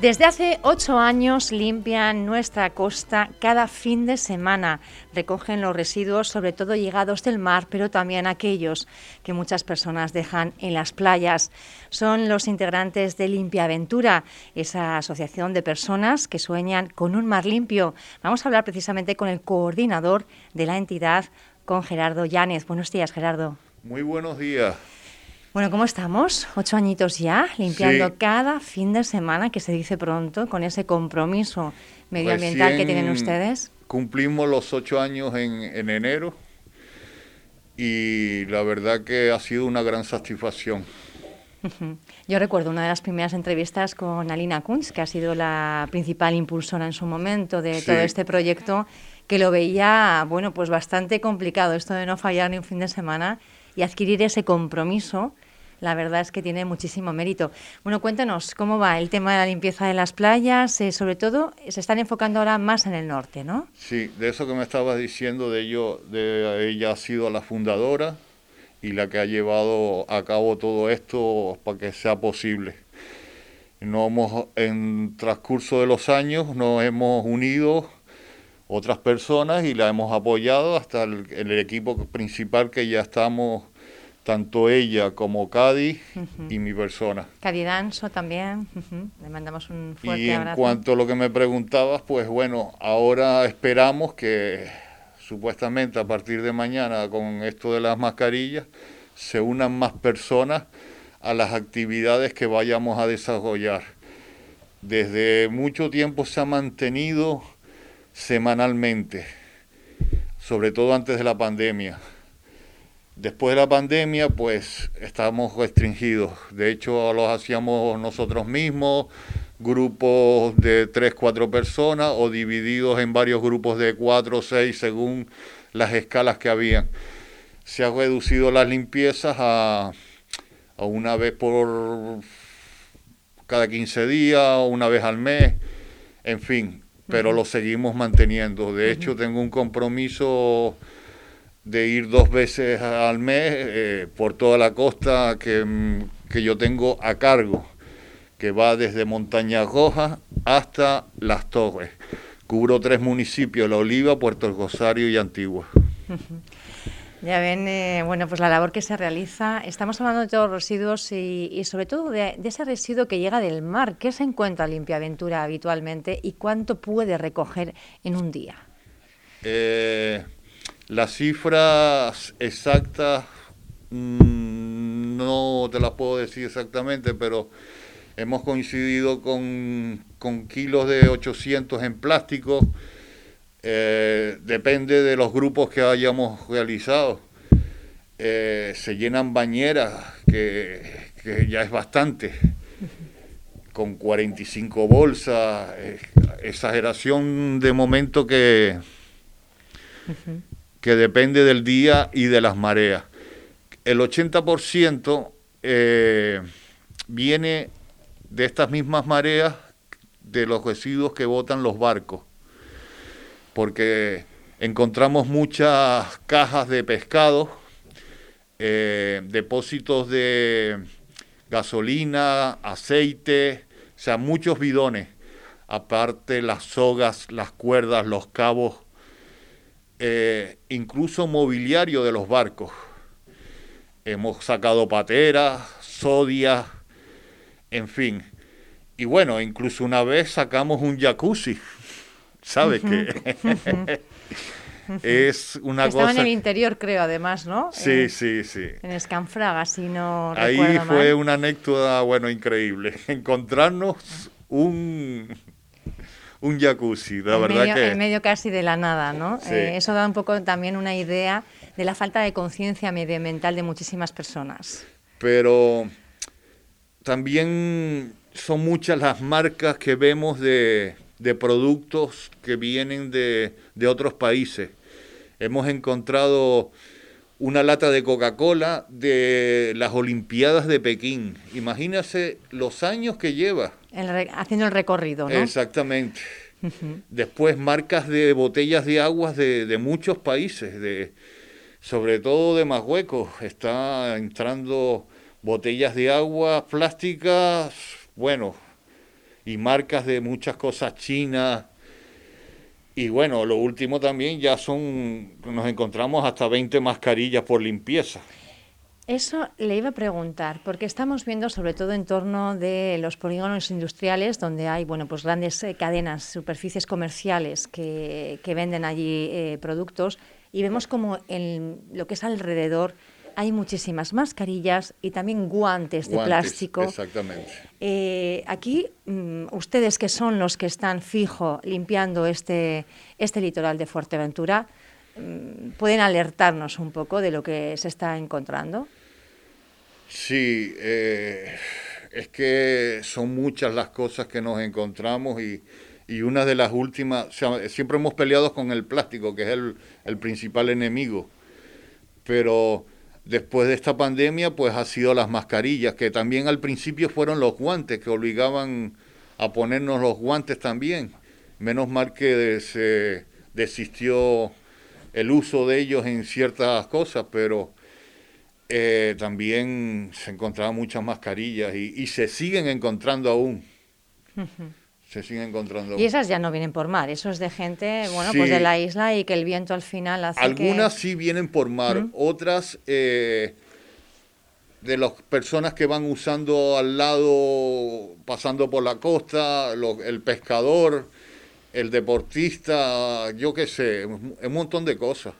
Desde hace ocho años limpian nuestra costa cada fin de semana. Recogen los residuos, sobre todo llegados del mar, pero también aquellos que muchas personas dejan en las playas. Son los integrantes de Limpia Aventura, esa asociación de personas que sueñan con un mar limpio. Vamos a hablar precisamente con el coordinador de la entidad, con Gerardo Llanes. Buenos días, Gerardo. Muy buenos días. Bueno, ¿cómo estamos? Ocho añitos ya, limpiando cada fin de semana, que se dice pronto, con ese compromiso medioambiental que tienen ustedes. Cumplimos los ocho años en, enero y la verdad que ha sido una gran satisfacción. Yo recuerdo una de las primeras entrevistas con Alina Kunz, que ha sido la principal impulsora en su momento de todo este proyecto, que lo veía, bueno, pues bastante complicado esto de no fallar ni un fin de semana y adquirir ese compromiso, la verdad es que tiene muchísimo mérito. Bueno, cuéntanos cómo va el tema de la limpieza de las playas, eh, sobre todo se están enfocando ahora más en el norte, ¿no? Sí, de eso que me estabas diciendo, de ello, de ella ha sido la fundadora y la que ha llevado a cabo todo esto para que sea posible. No hemos, en transcurso de los años nos hemos unido otras personas y la hemos apoyado hasta el, el equipo principal que ya estamos tanto ella como Cadi y mi persona. Cadi Danzo también, le mandamos un fuerte y abrazo. en cuanto a lo que me preguntabas, pues bueno, ahora esperamos que supuestamente a partir de mañana con esto de las mascarillas se unan más personas a las actividades que vayamos a desarrollar. Desde mucho tiempo se ha mantenido semanalmente, sobre todo antes de la pandemia Después de la pandemia, pues estamos restringidos. De hecho, los hacíamos nosotros mismos, grupos de tres, cuatro personas o divididos en varios grupos de cuatro o seis según las escalas que habían. Se ha reducido las limpiezas a, a una vez por cada 15 días o una vez al mes, en fin, pero lo seguimos manteniendo. De hecho, tengo un compromiso de ir dos veces al mes eh, por toda la costa que, que, yo tengo a cargo, que va desde Montaña Roja hasta Las Torres. Cubro tres municipios, La Oliva, Puerto Rosario y Antigua. Ya ven, eh, bueno, pues la labor que se realiza. Estamos hablando de todos los residuos y, sobre todo de, ese residuo que llega del mar. ¿Qué se encuentra Limpia Aventura habitualmente y cuánto puede recoger en un día? Eh, las cifras exactas mm, no te las puedo decir exactamente, pero hemos coincidido con, kilos de 800 en plástico. Eh, depende de los grupos que hayamos realizado. Eh, se llenan bañeras, que, ya es bastante, con 45 bolsas, eh, exageración de momento que que depende del día y de las mareas. El 80% eh, viene de estas mismas mareas de los residuos que botan los barcos, porque encontramos muchas cajas de pescado, eh, depósitos de gasolina, aceite, o sea, muchos bidones, aparte las sogas, las cuerdas, los cabos eh, incluso mobiliario de los barcos. Hemos sacado pateras, sodias, en fin. Y bueno, incluso una vez sacamos un jacuzzi, ¿sabes? qué? es una Estaba cosa... en el interior, creo, además, ¿no? Sí, sí, sí. En Escanfraga, si no Ahí fue una anécdota, bueno, increíble. Encontrarnos un un jacuzzi, la verdad medio, que... En medio casi de la nada, ¿no? Eh, eso da un poco también una idea de la falta de conciencia medioambiental de muchísimas personas. Pero también son muchas las marcas que vemos de, de productos que vienen de, de otros países. Hemos encontrado una lata de Coca-Cola de las Olimpiadas de Pekín. Imagínase los años que lleva. haciendo el recorrido, ¿no? Exactamente. Después marcas de botellas de aguas de, muchos países, de, sobre todo de Marruecos. Está entrando botellas de agua plásticas, bueno, y marcas de muchas cosas chinas. Y bueno, lo último también ya son, nos encontramos hasta 20 mascarillas por limpieza. Eso le iba a preguntar, porque estamos viendo sobre todo en torno de los polígonos industriales, donde hay bueno, pues grandes eh, cadenas, superficies comerciales que, que venden allí eh, productos, y vemos como en lo que es alrededor hay muchísimas mascarillas y también guantes de plástico. Exactamente. Eh, aquí, mm, ustedes que son los que están fijo limpiando este, este litoral de Fuerteventura, mm, ¿pueden alertarnos un poco de lo que se está encontrando? Sí, eh, es que son muchas las cosas que nos encontramos y, y una de las últimas, siempre hemos peleado con el plástico, que es el, el principal enemigo, pero después de esta pandemia, pues ha sido las mascarillas, que también al principio fueron los guantes, que obligaban a ponernos los guantes también. Menos mal que se desistió el uso de ellos en ciertas cosas, pero eh, también se encontraban muchas mascarillas y, se siguen encontrando aún. Se siguen encontrando. Y esas ya no vienen por mar, eso es de gente, bueno, pues de la isla y que el viento al final hace Algunas sí vienen por mar, otras eh, de las personas que van usando al lado, pasando por la costa, el pescador, el deportista, yo qué sé, un montón de cosas.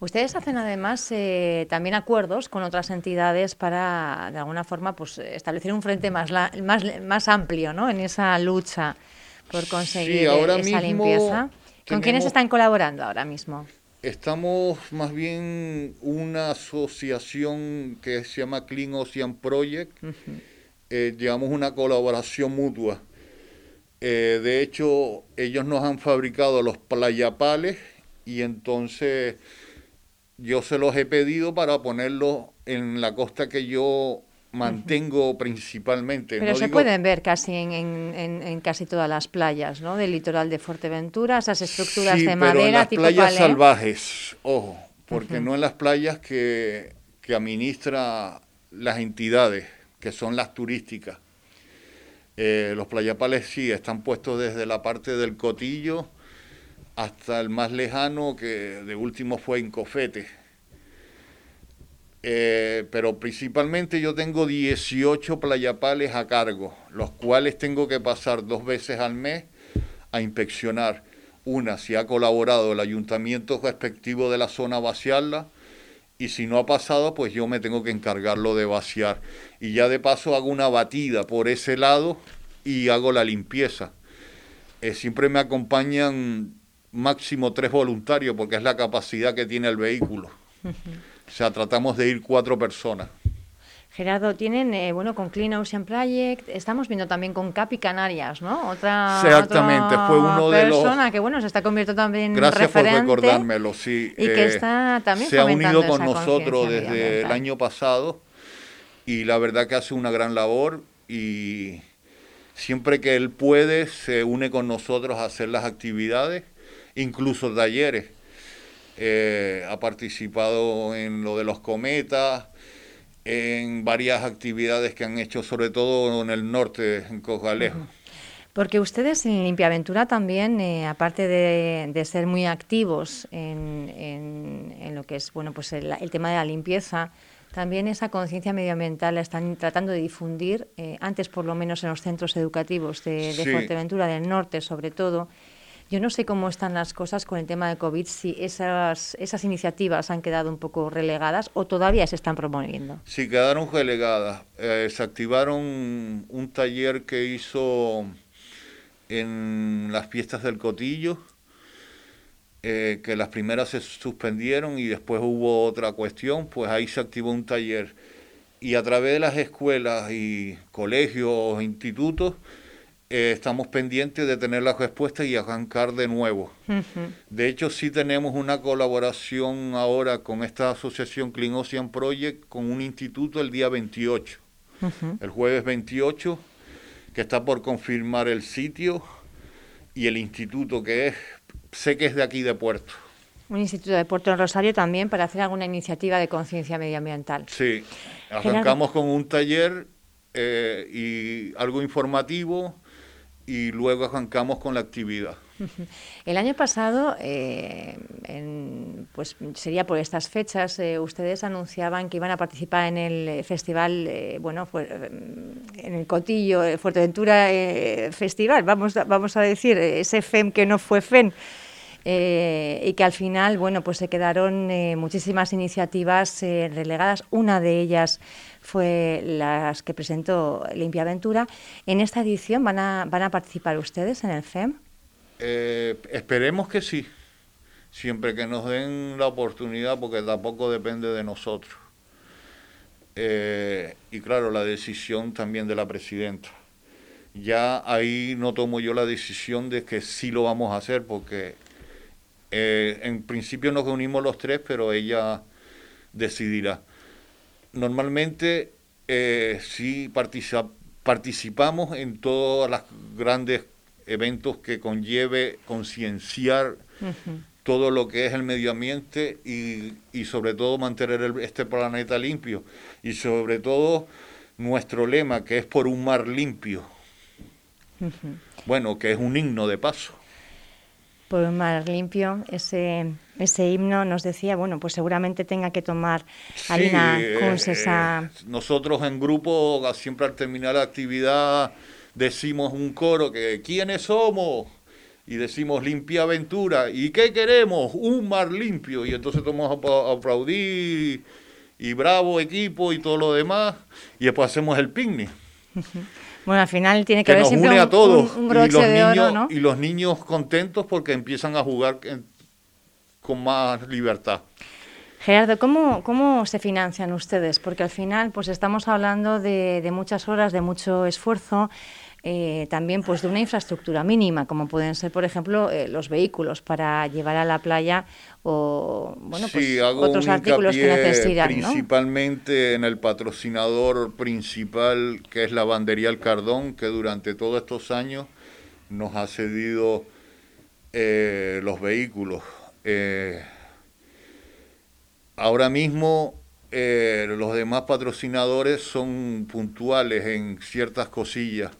Ustedes hacen además eh, también acuerdos con otras entidades para, de alguna forma, pues establecer un frente más, más, más amplio ¿no? en esa lucha por conseguir esa limpieza. ¿Con quiénes están colaborando ahora mismo? Estamos más bien una asociación que se llama Clean Ocean Project. Eh, llevamos una colaboración mutua. Eh, de hecho, ellos nos han fabricado los playapales y entonces yo se los he pedido para ponerlos en la costa que yo mantengo principalmente. Pero se pueden ver casi en, casi todas las playas, ¿no? Del litoral de Fuerteventura, esas estructuras de madera pero en las playas salvajes, ojo, porque no en las playas que, que administra las entidades, que son las turísticas. Eh, los playapales sí, están puestos desde la parte del cotillo hasta el más lejano, que de último fue en Cofete. Eh, pero principalmente yo tengo 18 playapales a cargo, los cuales tengo que pasar dos veces al mes a inspeccionar. Una, si ha colaborado el ayuntamiento respectivo de la zona vaciarla, y si no ha pasado, pues yo me tengo que encargarlo de vaciar. Y ya de paso hago una batida por ese lado y hago la limpieza. Eh, siempre me acompañan máximo tres voluntarios porque es la capacidad que tiene el vehículo. O sea, tratamos de ir cuatro personas. Gerardo, tienen, eh, bueno, con Clean Ocean Project, estamos viendo también con Capi Canarias, ¿no? Otra, Exactamente, fue uno de los... persona que, bueno, se está convirtiendo también en Gracias por recordármelo, sí. Y que eh, está también Se ha unido con nosotros desde el año pasado y la verdad que hace una gran labor y siempre que él puede se une con nosotros a hacer las actividades incluso talleres. Eh, ha participado en lo de los cometas, en varias actividades que han hecho, sobre todo en el norte, en Cojalejo. Porque ustedes en Limpiaventura también, eh, aparte de, ser muy activos en, lo que es bueno pues el, tema de la limpieza, también esa conciencia medioambiental la están tratando de difundir, eh, antes por lo menos en los centros educativos de, de Fuerteventura, del norte sobre todo, yo no sé cómo están las cosas con el tema de COVID, si esas, esas iniciativas han quedado un poco relegadas o todavía se están promoviendo. Sí, quedaron relegadas. Eh, se activaron un taller que hizo en las fiestas del Cotillo, eh, que las primeras se suspendieron y después hubo otra cuestión, pues ahí se activó un taller. Y a través de las escuelas y colegios, institutos, eh, estamos pendientes de tener la respuesta y arrancar de nuevo. De hecho, sí tenemos una colaboración ahora con esta asociación Clean Ocean Project con un instituto el día 28, el jueves 28, que está por confirmar el sitio y el instituto que es, sé que es de aquí de Puerto. Un instituto de Puerto Rosario también para hacer alguna iniciativa de conciencia medioambiental. Sí, arrancamos con un taller eh, y algo informativo y luego arrancamos con la actividad. El año pasado, eh, pues sería por estas fechas, eh, ustedes anunciaban que iban a participar en el festival, bueno, en el Cotillo, Fuerteventura Festival, vamos, vamos a decir, ese FEM que no fue FEM. Y que al final, bueno, pues se quedaron muchísimas iniciativas relegadas. Una de ellas fue las que presentó Limpia Aventura. ¿En esta edición van a, van a participar ustedes en el FEM? Eh, esperemos que sí, siempre que nos den la oportunidad, porque tampoco depende de nosotros. Eh, y claro, la decisión también de la presidenta. Ya ahí no tomo yo la decisión de que sí lo vamos a hacer, porque eh, en principio nos reunimos los tres, pero ella decidirá. Normalmente eh, sí participamos en todos los grandes eventos que conlleve concienciar todo lo que es el medio ambiente y, y sobre todo mantener este planeta limpio. Y sobre todo nuestro lema que es por un mar limpio. Bueno, que es un himno de paso por un mar limpio, ese, ese himno nos decía, bueno, pues seguramente tenga que tomar Alina Kunz eh, esa... Eh, nosotros en grupo, siempre al terminar la actividad, decimos un coro que ¿quiénes somos? Y decimos limpia aventura. ¿Y qué queremos? Un mar limpio. Y entonces tomamos a aplaudir y bravo equipo y todo lo demás. Y después hacemos el picnic. Bueno, al final tiene que, haber siempre une a todos. y los niños, Y los niños contentos porque empiezan a jugar con más libertad. Gerardo, ¿cómo, ¿cómo se financian ustedes? Porque al final pues estamos hablando de, de muchas horas, de mucho esfuerzo. Eh, también pues de una infraestructura mínima, como pueden ser, por ejemplo, eh, los vehículos para llevar a la playa o bueno, pues, otros artículos que necesitan. Principalmente en el patrocinador principal, que es la bandería El Cardón, que durante todos estos años nos ha cedido eh, los vehículos. ahora mismo los demás patrocinadores son puntuales en ciertas cosillas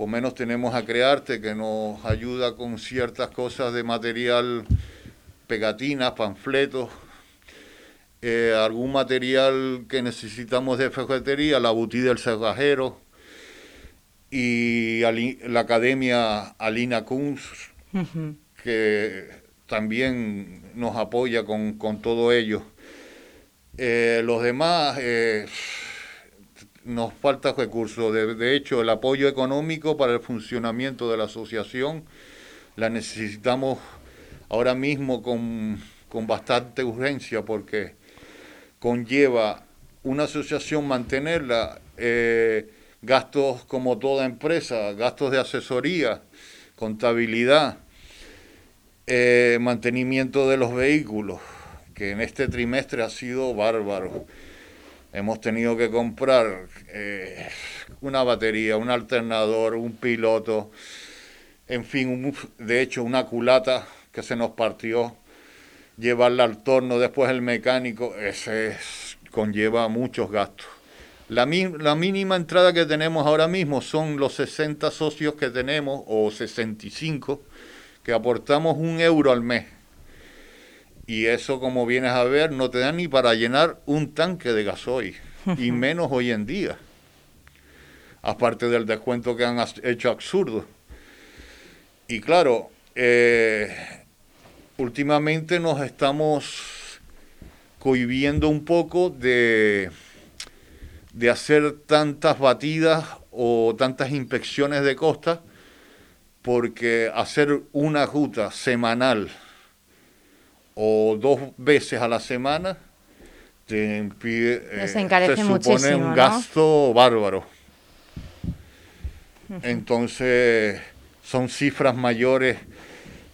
o menos tenemos a Crearte que nos ayuda con ciertas cosas de material, pegatinas, panfletos, eh, algún material que necesitamos de ferretería, la butí del cerrajero y la academia Alina Kunz, que también nos apoya con, todo ello. Eh, los demás... Eh, nos falta recursos. De, hecho, el apoyo económico para el funcionamiento de la asociación la necesitamos ahora mismo con, bastante urgencia porque conlleva una asociación mantenerla, eh, gastos como toda empresa, gastos de asesoría, contabilidad, eh, mantenimiento de los vehículos, que en este trimestre ha sido bárbaro hemos tenido que comprar eh, una batería, un alternador, un piloto, en fin, de hecho una culata que se nos partió, llevarla al torno, después el mecánico, ese conlleva muchos gastos. La, la mínima entrada que tenemos ahora mismo son los 60 socios que tenemos, o 65, que aportamos un euro al mes y eso, como vienes a ver, no te da ni para llenar un tanque de gasoil, y menos hoy en día. Aparte del descuento que han hecho absurdo. Y claro, eh, últimamente nos estamos cohibiendo un poco de, de hacer tantas batidas o tantas inspecciones de costa, porque hacer una ruta semanal o dos veces a la semana, te impide, eh, supone un gasto bárbaro. Entonces, son cifras mayores.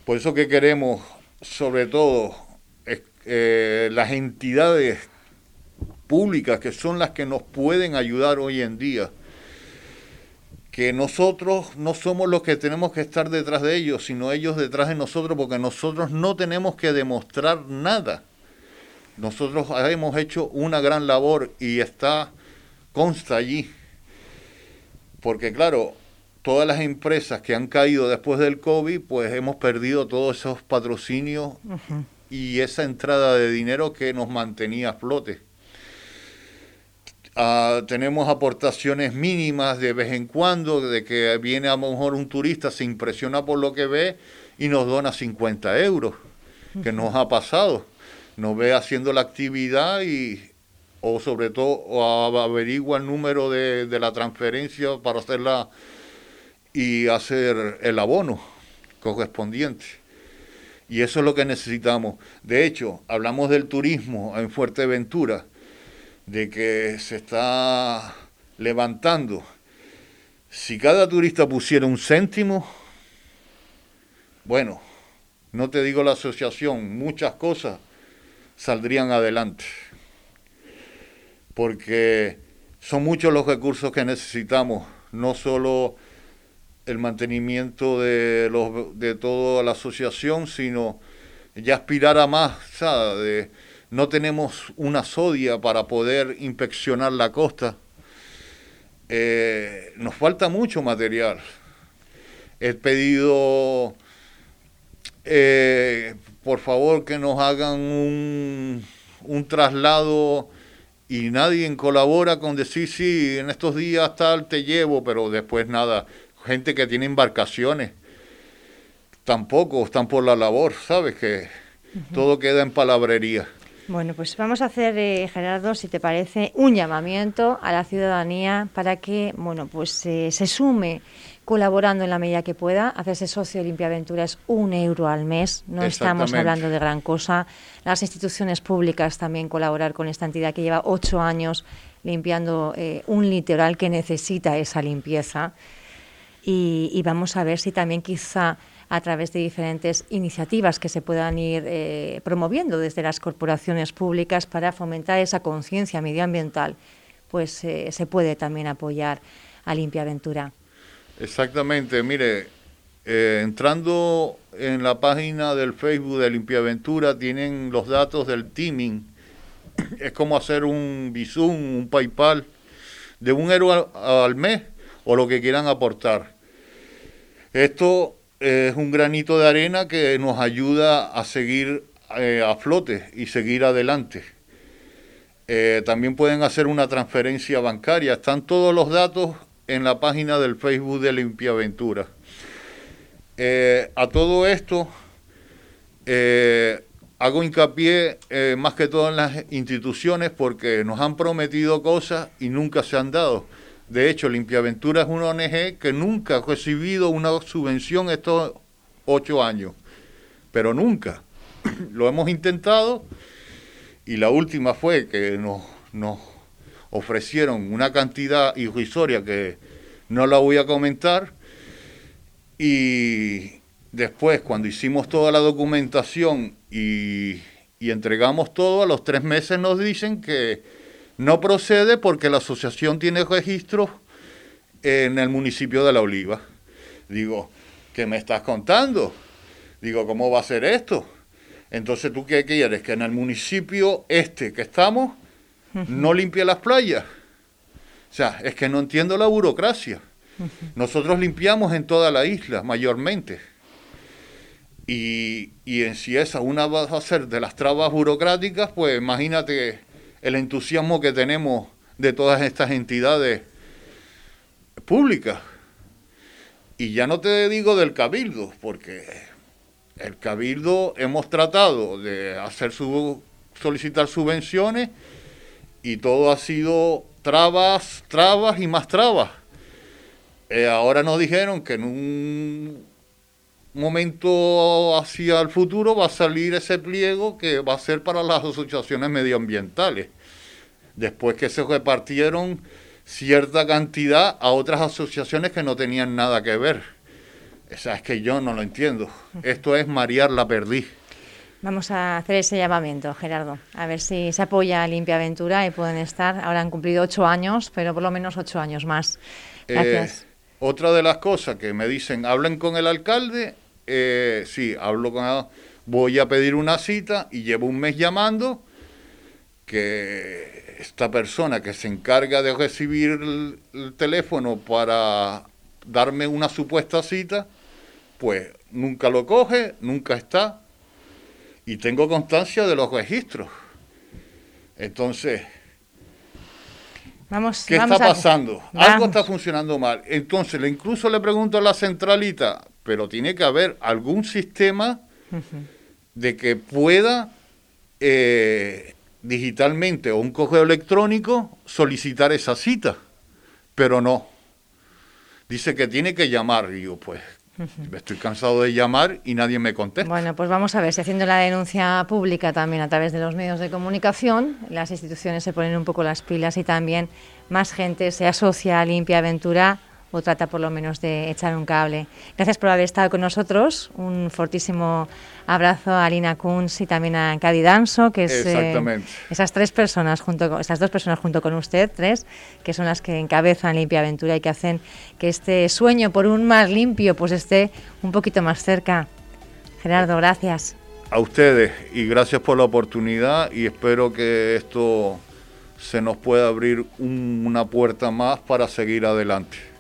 Por eso que queremos, sobre todo, eh, las entidades públicas que son las que nos pueden ayudar hoy en día que nosotros no somos los que tenemos que estar detrás de ellos, sino ellos detrás de nosotros, porque nosotros no tenemos que demostrar nada. Nosotros hemos hecho una gran labor y está, consta allí. porque claro, todas las empresas que han caído después del COVID, pues hemos perdido todos esos patrocinios y esa entrada de dinero que nos mantenía a flote. Ah, tenemos aportaciones mínimas de vez en cuando, de que viene a lo mejor un turista, se impresiona por lo que ve y nos dona 50 euros, que nos ha pasado. Nos ve haciendo la actividad y, o sobre todo, averigua el número de, de la transferencia para hacerla y hacer el abono correspondiente. Y eso es lo que necesitamos. De hecho, hablamos del turismo en Fuerteventura de que se está levantando. Si cada turista pusiera un céntimo, bueno, no te digo la asociación, muchas cosas saldrían adelante. Porque son muchos los recursos que necesitamos, no solo el mantenimiento de, los, de toda la asociación, sino ya aspirar a más, ¿sabes? No tenemos una sodia para poder inspeccionar la costa. Eh, nos falta mucho material. He pedido, eh, por favor, que nos hagan un, un traslado y nadie colabora con decir, sí, en estos días tal te llevo, pero después nada. Gente que tiene embarcaciones, tampoco están por la labor, ¿sabes? Que todo queda en palabrería. Bueno, pues vamos a hacer, eh, Gerardo, si te parece, un llamamiento a la ciudadanía para que, bueno, pues eh, se sume colaborando en la medida que pueda. Hacerse socio de Limpia Aventura es un euro al mes, no estamos hablando de gran cosa. Las instituciones públicas también colaborar con esta entidad que lleva ocho años limpiando eh, un litoral que necesita esa limpieza. y vamos a ver si también quizá a través de diferentes iniciativas que se puedan ir eh, promoviendo desde las corporaciones públicas para fomentar esa conciencia medioambiental, pues eh, se puede también apoyar a Limpia Aventura. Exactamente, mire, eh, entrando en la página del Facebook de Limpia Aventura tienen los datos del teaming. Es como hacer un Bizum, un PayPal de un euro al mes o lo que quieran aportar. Esto es un granito de arena que nos ayuda a seguir eh, a flote y seguir adelante. Eh, también pueden hacer una transferencia bancaria. Están todos los datos en la página del Facebook de Limpiaventura. Eh, a todo esto, hago hincapié más que todo en las instituciones porque nos han prometido cosas y nunca se han dado. De hecho, Limpiaventura es una ONG que nunca ha recibido una subvención estos ocho años, pero nunca. Lo hemos intentado y la última fue que nos, ofrecieron una cantidad irrisoria que no la voy a comentar y después cuando hicimos toda la documentación y entregamos todo, a los tres meses nos dicen que no procede porque la asociación tiene registro en el municipio de La Oliva. Digo, ¿qué me estás contando? Digo, ¿cómo va a ser esto? Entonces, ¿tú qué quieres? Que en el municipio este que estamos no limpie las playas. O sea, es que no entiendo la burocracia. Nosotros limpiamos en toda la isla, mayormente. Y, y en si esa una va a ser de las trabas burocráticas, pues imagínate el entusiasmo que tenemos de todas estas entidades públicas. Y ya no te digo del cabildo, porque el cabildo hemos tratado de hacer su, solicitar subvenciones y todo ha sido trabas, trabas y más trabas. Eh, ahora nos dijeron que en un momento hacia el futuro va a salir ese pliego que va a ser para las asociaciones medioambientales después que se repartieron cierta cantidad a otras asociaciones que no tenían nada que ver. O sea, es que yo no lo entiendo. Esto es marear la perdiz. Vamos a hacer ese llamamiento, Gerardo, a ver si se apoya a Limpia Aventura y pueden estar. Ahora han cumplido ocho años, pero por lo menos ocho años más. Gracias. Eh, otra de las cosas que me dicen, hablen con el alcalde. Eh, sí, hablo con. Voy a pedir una cita y llevo un mes llamando que esta persona que se encarga de recibir el, teléfono para darme una supuesta cita, pues nunca lo coge, nunca está, y tengo constancia de los registros. Entonces, vamos, ¿qué está pasando? Algo está funcionando mal. Entonces, incluso le pregunto a la centralita, pero tiene que haber algún sistema de que pueda eh, digitalmente o un correo electrónico solicitar esa cita, pero no. Dice que tiene que llamar, y yo pues estoy cansado de llamar y nadie me contesta. Bueno, pues vamos a ver si haciendo la denuncia pública también a través de los medios de comunicación, las instituciones se ponen un poco las pilas y también más gente se asocia a Limpia Aventura o trata por lo menos de echar un cable. Gracias por haber estado con nosotros. Un fortísimo abrazo a Alina Kunz y también a Cadi Danso, que es eh, esas tres personas junto con, estas dos personas junto con usted, tres, que son las que encabezan Limpia Aventura y que hacen que este sueño por un mar limpio pues esté un poquito más cerca. Gerardo, gracias. A ustedes y gracias por la oportunidad y espero que esto se nos pueda abrir una puerta más para seguir adelante.